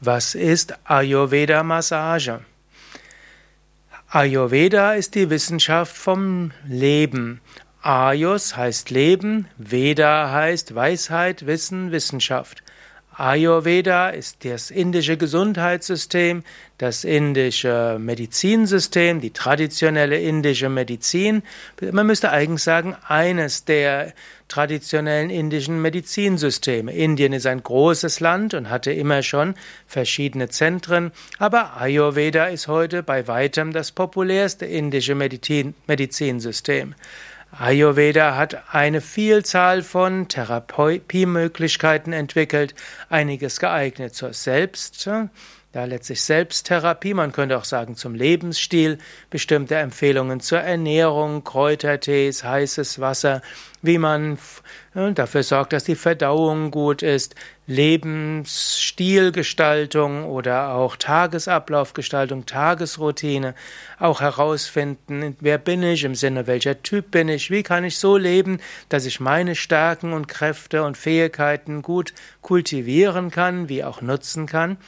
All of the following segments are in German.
Was ist Ayurveda-Massage? Ayurveda ist die Wissenschaft vom Leben. Ayus heißt Leben, Veda heißt Weisheit, Wissen, Wissenschaft. Ayurveda ist das indische Gesundheitssystem, das indische Medizinsystem, die traditionelle indische Medizin. Man müsste eigentlich sagen, eines der traditionellen indischen Medizinsysteme. Indien ist ein großes Land und hatte immer schon verschiedene Zentren, aber Ayurveda ist heute bei weitem das populärste indische Medizinsystem. Ayurveda hat eine Vielzahl von Therapiemöglichkeiten entwickelt, einiges geeignet zur Selbst, ja, letztlich Selbsttherapie, man könnte auch sagen zum Lebensstil, bestimmte Empfehlungen zur Ernährung, Kräutertees, heißes Wasser, wie man dafür sorgt, dass die Verdauung gut ist, Lebensstilgestaltung oder auch Tagesablaufgestaltung, Tagesroutine, auch herausfinden, wer bin ich im Sinne, welcher Typ bin ich, wie kann ich so leben, dass ich meine Stärken und Kräfte und Fähigkeiten gut kultivieren kann, wie auch nutzen kann.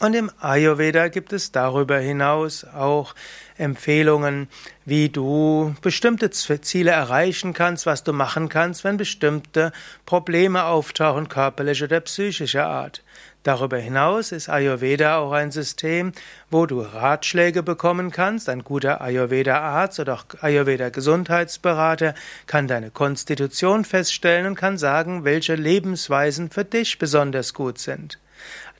Und im Ayurveda gibt es darüber hinaus auch Empfehlungen, wie du bestimmte Ziele erreichen kannst, was du machen kannst, wenn bestimmte Probleme auftauchen, körperlicher oder psychischer Art. Darüber hinaus ist Ayurveda auch ein System, wo du Ratschläge bekommen kannst. Ein guter Ayurveda-Arzt oder auch Ayurveda-Gesundheitsberater kann deine Konstitution feststellen und kann sagen, welche Lebensweisen für dich besonders gut sind.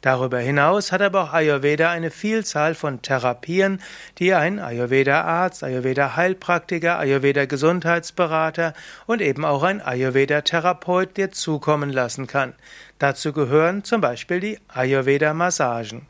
Darüber hinaus hat aber auch Ayurveda eine Vielzahl von Therapien, die ein Ayurveda-Arzt, Ayurveda-Heilpraktiker, Ayurveda-Gesundheitsberater und eben auch ein Ayurveda-Therapeut dir zukommen lassen kann. Dazu gehören zum Beispiel die Ayurveda-Massagen.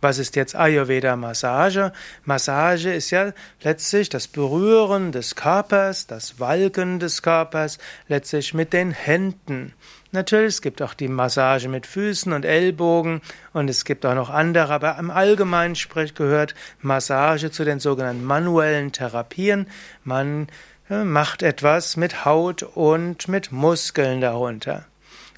Was ist jetzt Ayurveda-Massage? Massage ist ja letztlich das Berühren des Körpers, das Walken des Körpers, letztlich mit den Händen. Natürlich, es gibt auch die Massage mit Füßen und Ellbogen und es gibt auch noch andere, aber im Allgemeinen gehört Massage zu den sogenannten manuellen Therapien. Man äh, macht etwas mit Haut und mit Muskeln darunter.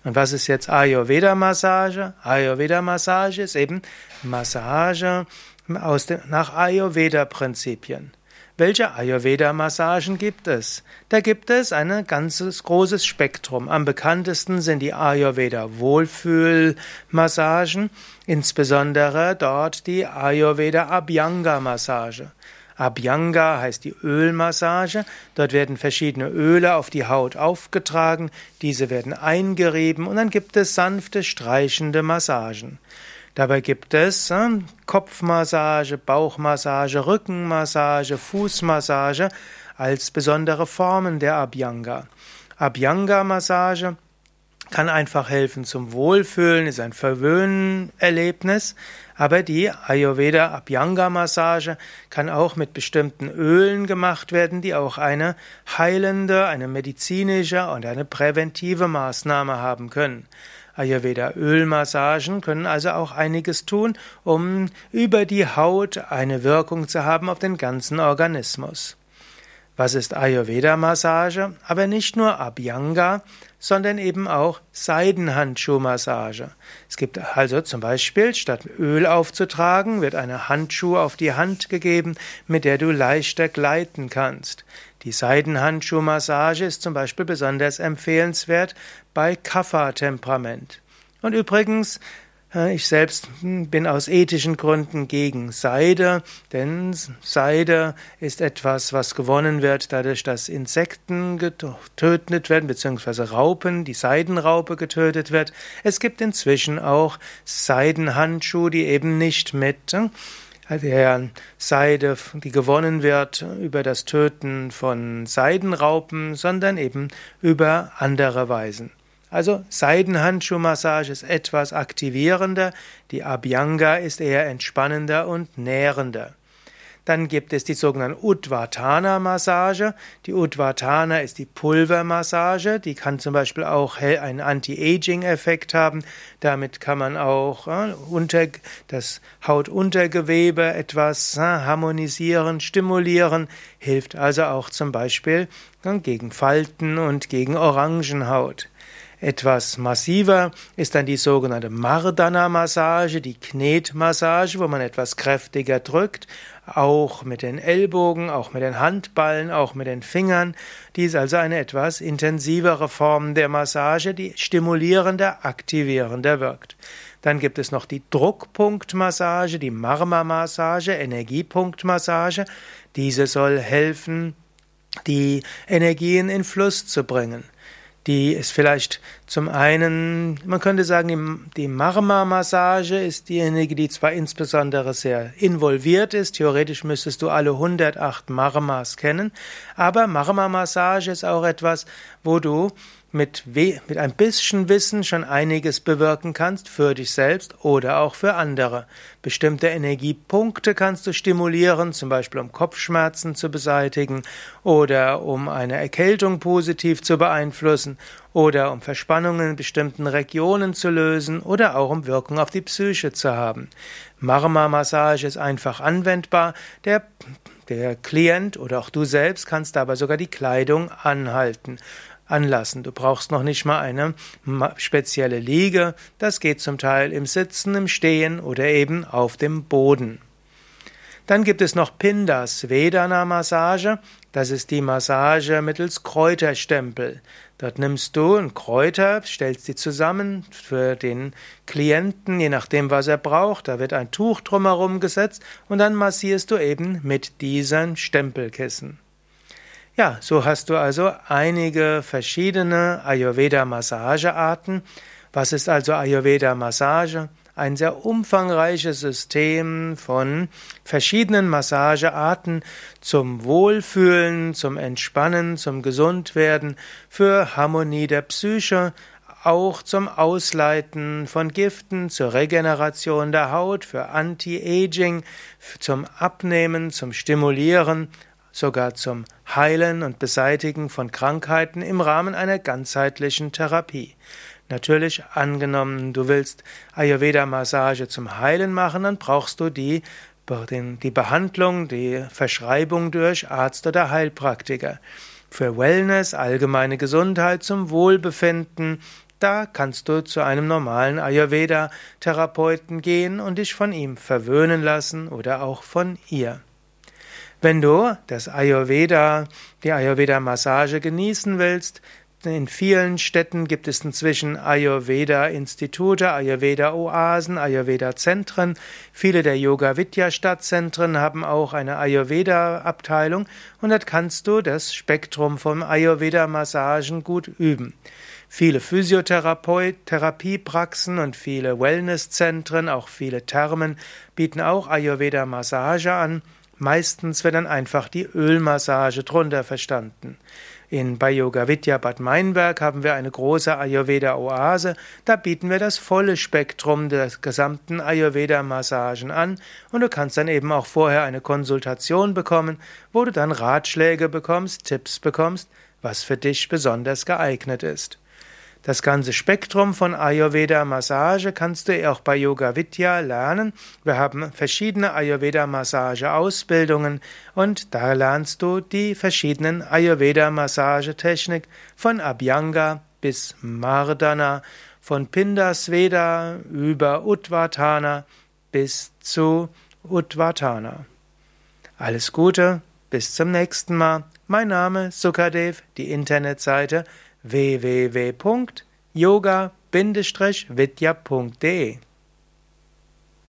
Und was ist jetzt Ayurveda-Massage? Ayurveda-Massage ist eben Massage aus dem, nach Ayurveda-Prinzipien. Welche Ayurveda-Massagen gibt es? Da gibt es ein ganzes großes Spektrum. Am bekanntesten sind die Ayurveda-Wohlfühl-Massagen, insbesondere dort die Ayurveda-Abhyanga-Massage. Abhyanga heißt die Ölmassage. Dort werden verschiedene Öle auf die Haut aufgetragen, diese werden eingerieben und dann gibt es sanfte, streichende Massagen. Dabei gibt es äh, Kopfmassage, Bauchmassage, Rückenmassage, Fußmassage als besondere Formen der Abhyanga. Abhyanga-Massage kann einfach helfen zum Wohlfühlen, ist ein Verwöhnerlebnis, aber die Ayurveda Abhyanga Massage kann auch mit bestimmten Ölen gemacht werden, die auch eine heilende, eine medizinische und eine präventive Maßnahme haben können. Ayurveda Ölmassagen können also auch einiges tun, um über die Haut eine Wirkung zu haben auf den ganzen Organismus. Was ist Ayurveda-Massage? Aber nicht nur Abhyanga, sondern eben auch Seidenhandschuhmassage. Es gibt also zum Beispiel, statt Öl aufzutragen, wird eine Handschuh auf die Hand gegeben, mit der du leichter gleiten kannst. Die Seidenhandschuhmassage ist zum Beispiel besonders empfehlenswert bei Kapha-Temperament. Und übrigens, ich selbst bin aus ethischen Gründen gegen Seide, denn Seide ist etwas, was gewonnen wird dadurch, dass Insekten getötet werden, beziehungsweise Raupen, die Seidenraupe getötet wird. Es gibt inzwischen auch Seidenhandschuhe, die eben nicht mit der Seide, die gewonnen wird über das Töten von Seidenraupen, sondern eben über andere Weisen. Also Seidenhandschuhmassage ist etwas aktivierender, die Abhyanga ist eher entspannender und nährender. Dann gibt es die sogenannte Udvatana-Massage. Die Udvatana ist die Pulvermassage. Die kann zum Beispiel auch einen Anti-Aging-Effekt haben. Damit kann man auch äh, das Hautuntergewebe etwas äh, harmonisieren, stimulieren. Hilft also auch zum Beispiel äh, gegen Falten und gegen Orangenhaut. Etwas massiver ist dann die sogenannte Mardana-Massage, die Knetmassage, wo man etwas kräftiger drückt, auch mit den Ellbogen, auch mit den Handballen, auch mit den Fingern. Dies ist also eine etwas intensivere Form der Massage, die stimulierender, aktivierender wirkt. Dann gibt es noch die Druckpunktmassage, die Marma-Massage, Energiepunktmassage. Diese soll helfen, die Energien in Fluss zu bringen. Die ist vielleicht zum einen, man könnte sagen, die, die Marma-Massage ist diejenige, die zwar insbesondere sehr involviert ist, theoretisch müsstest du alle 108 Marmas kennen, aber Marma-Massage ist auch etwas, wo du mit, mit ein bisschen Wissen schon einiges bewirken kannst für dich selbst oder auch für andere. Bestimmte Energiepunkte kannst du stimulieren, zum Beispiel um Kopfschmerzen zu beseitigen oder um eine Erkältung positiv zu beeinflussen oder um Verspannungen in bestimmten Regionen zu lösen oder auch um Wirkung auf die Psyche zu haben. Marma-Massage ist einfach anwendbar. Der der Klient oder auch du selbst kannst dabei sogar die Kleidung anhalten anlassen. Du brauchst noch nicht mal eine spezielle Liege. Das geht zum Teil im Sitzen, im Stehen oder eben auf dem Boden. Dann gibt es noch Pindas Vedana Massage. Das ist die Massage mittels Kräuterstempel. Dort nimmst du ein Kräuter, stellst sie zusammen für den Klienten, je nachdem, was er braucht. Da wird ein Tuch drumherum gesetzt und dann massierst du eben mit diesen Stempelkissen. Ja, so hast du also einige verschiedene Ayurveda-Massagearten. Was ist also Ayurveda-Massage? Ein sehr umfangreiches System von verschiedenen Massagearten zum Wohlfühlen, zum Entspannen, zum Gesundwerden, für Harmonie der Psyche, auch zum Ausleiten von Giften, zur Regeneration der Haut, für Anti-Aging, zum Abnehmen, zum Stimulieren, sogar zum Heilen und Beseitigen von Krankheiten im Rahmen einer ganzheitlichen Therapie. Natürlich, angenommen, du willst Ayurveda-Massage zum Heilen machen, dann brauchst du die, die Behandlung, die Verschreibung durch Arzt oder Heilpraktiker. Für Wellness, allgemeine Gesundheit, zum Wohlbefinden, da kannst du zu einem normalen Ayurveda-Therapeuten gehen und dich von ihm verwöhnen lassen oder auch von ihr. Wenn du das Ayurveda, die Ayurveda-Massage genießen willst, in vielen Städten gibt es inzwischen Ayurveda-Institute, Ayurveda-Oasen, Ayurveda-Zentren. Viele der Yoga-Vidya-Stadtzentren haben auch eine Ayurveda-Abteilung und dort kannst du das Spektrum von Ayurveda-Massagen gut üben. Viele Physiotherapiepraxen und viele Wellnesszentren, auch viele Thermen bieten auch Ayurveda-Massage an Meistens wird dann einfach die Ölmassage drunter verstanden. In bei Vidya Bad Meinberg haben wir eine große Ayurveda-Oase. Da bieten wir das volle Spektrum der gesamten Ayurveda-Massagen an und du kannst dann eben auch vorher eine Konsultation bekommen, wo du dann Ratschläge bekommst, Tipps bekommst, was für dich besonders geeignet ist. Das ganze Spektrum von Ayurveda Massage kannst du auch bei Yoga Vidya lernen. Wir haben verschiedene Ayurveda Massage Ausbildungen und da lernst du die verschiedenen Ayurveda Massage Technik von Abhyanga bis Mardana, von Pindasveda über Utvatana bis zu Utvatana. Alles Gute, bis zum nächsten Mal. Mein Name Sukadev, die Internetseite www.yoga-vidya.de